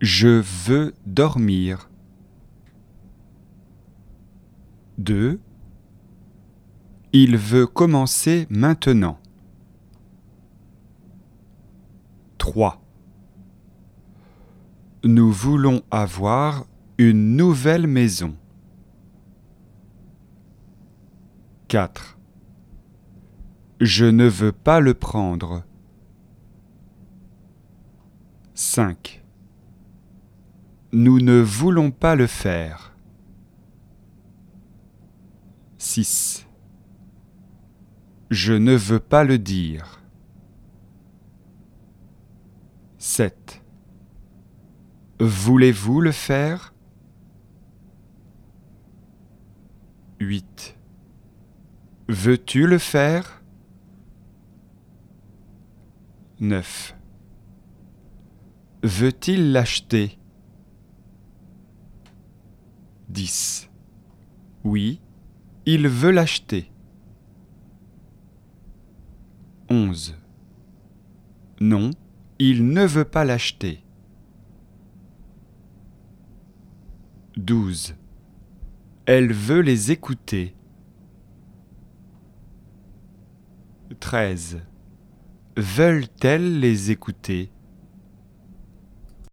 Je veux dormir. 2. Il veut commencer maintenant. 3. Nous voulons avoir une nouvelle maison. 4. Je ne veux pas le prendre. 5. Nous ne voulons pas le faire. 6. Je ne veux pas le dire. 7. Voulez-vous le faire? 8. Veux-tu le faire? 9. Veut-il l'acheter? 10. Oui, il veut l'acheter. 11. Non, il ne veut pas l'acheter. 12. Elle veut les écouter. 13. Veulent-elles les écouter?